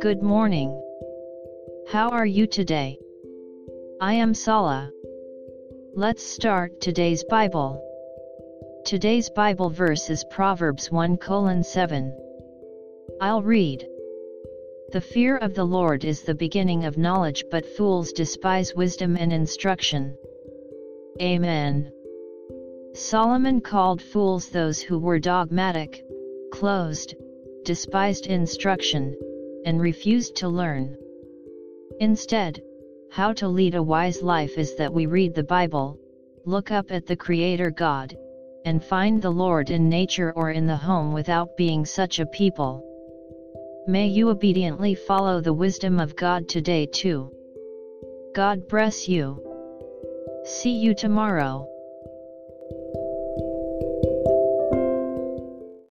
Good morning. How are you today? I am Sala. Let's start today's Bible. Today's Bible verse is Proverbs 1 colon 7. I'll read. The fear of the Lord is the beginning of knowledge, but fools despise wisdom and instruction. Amen. Solomon called fools those who were dogmatic, closed, despised instruction, and refused to learn. Instead, how to lead a wise life is that we read the Bible, look up at the Creator God, and find the Lord in nature or in the home without being such a people. May you obediently follow the wisdom of God today too. God bless you. See you tomorrow.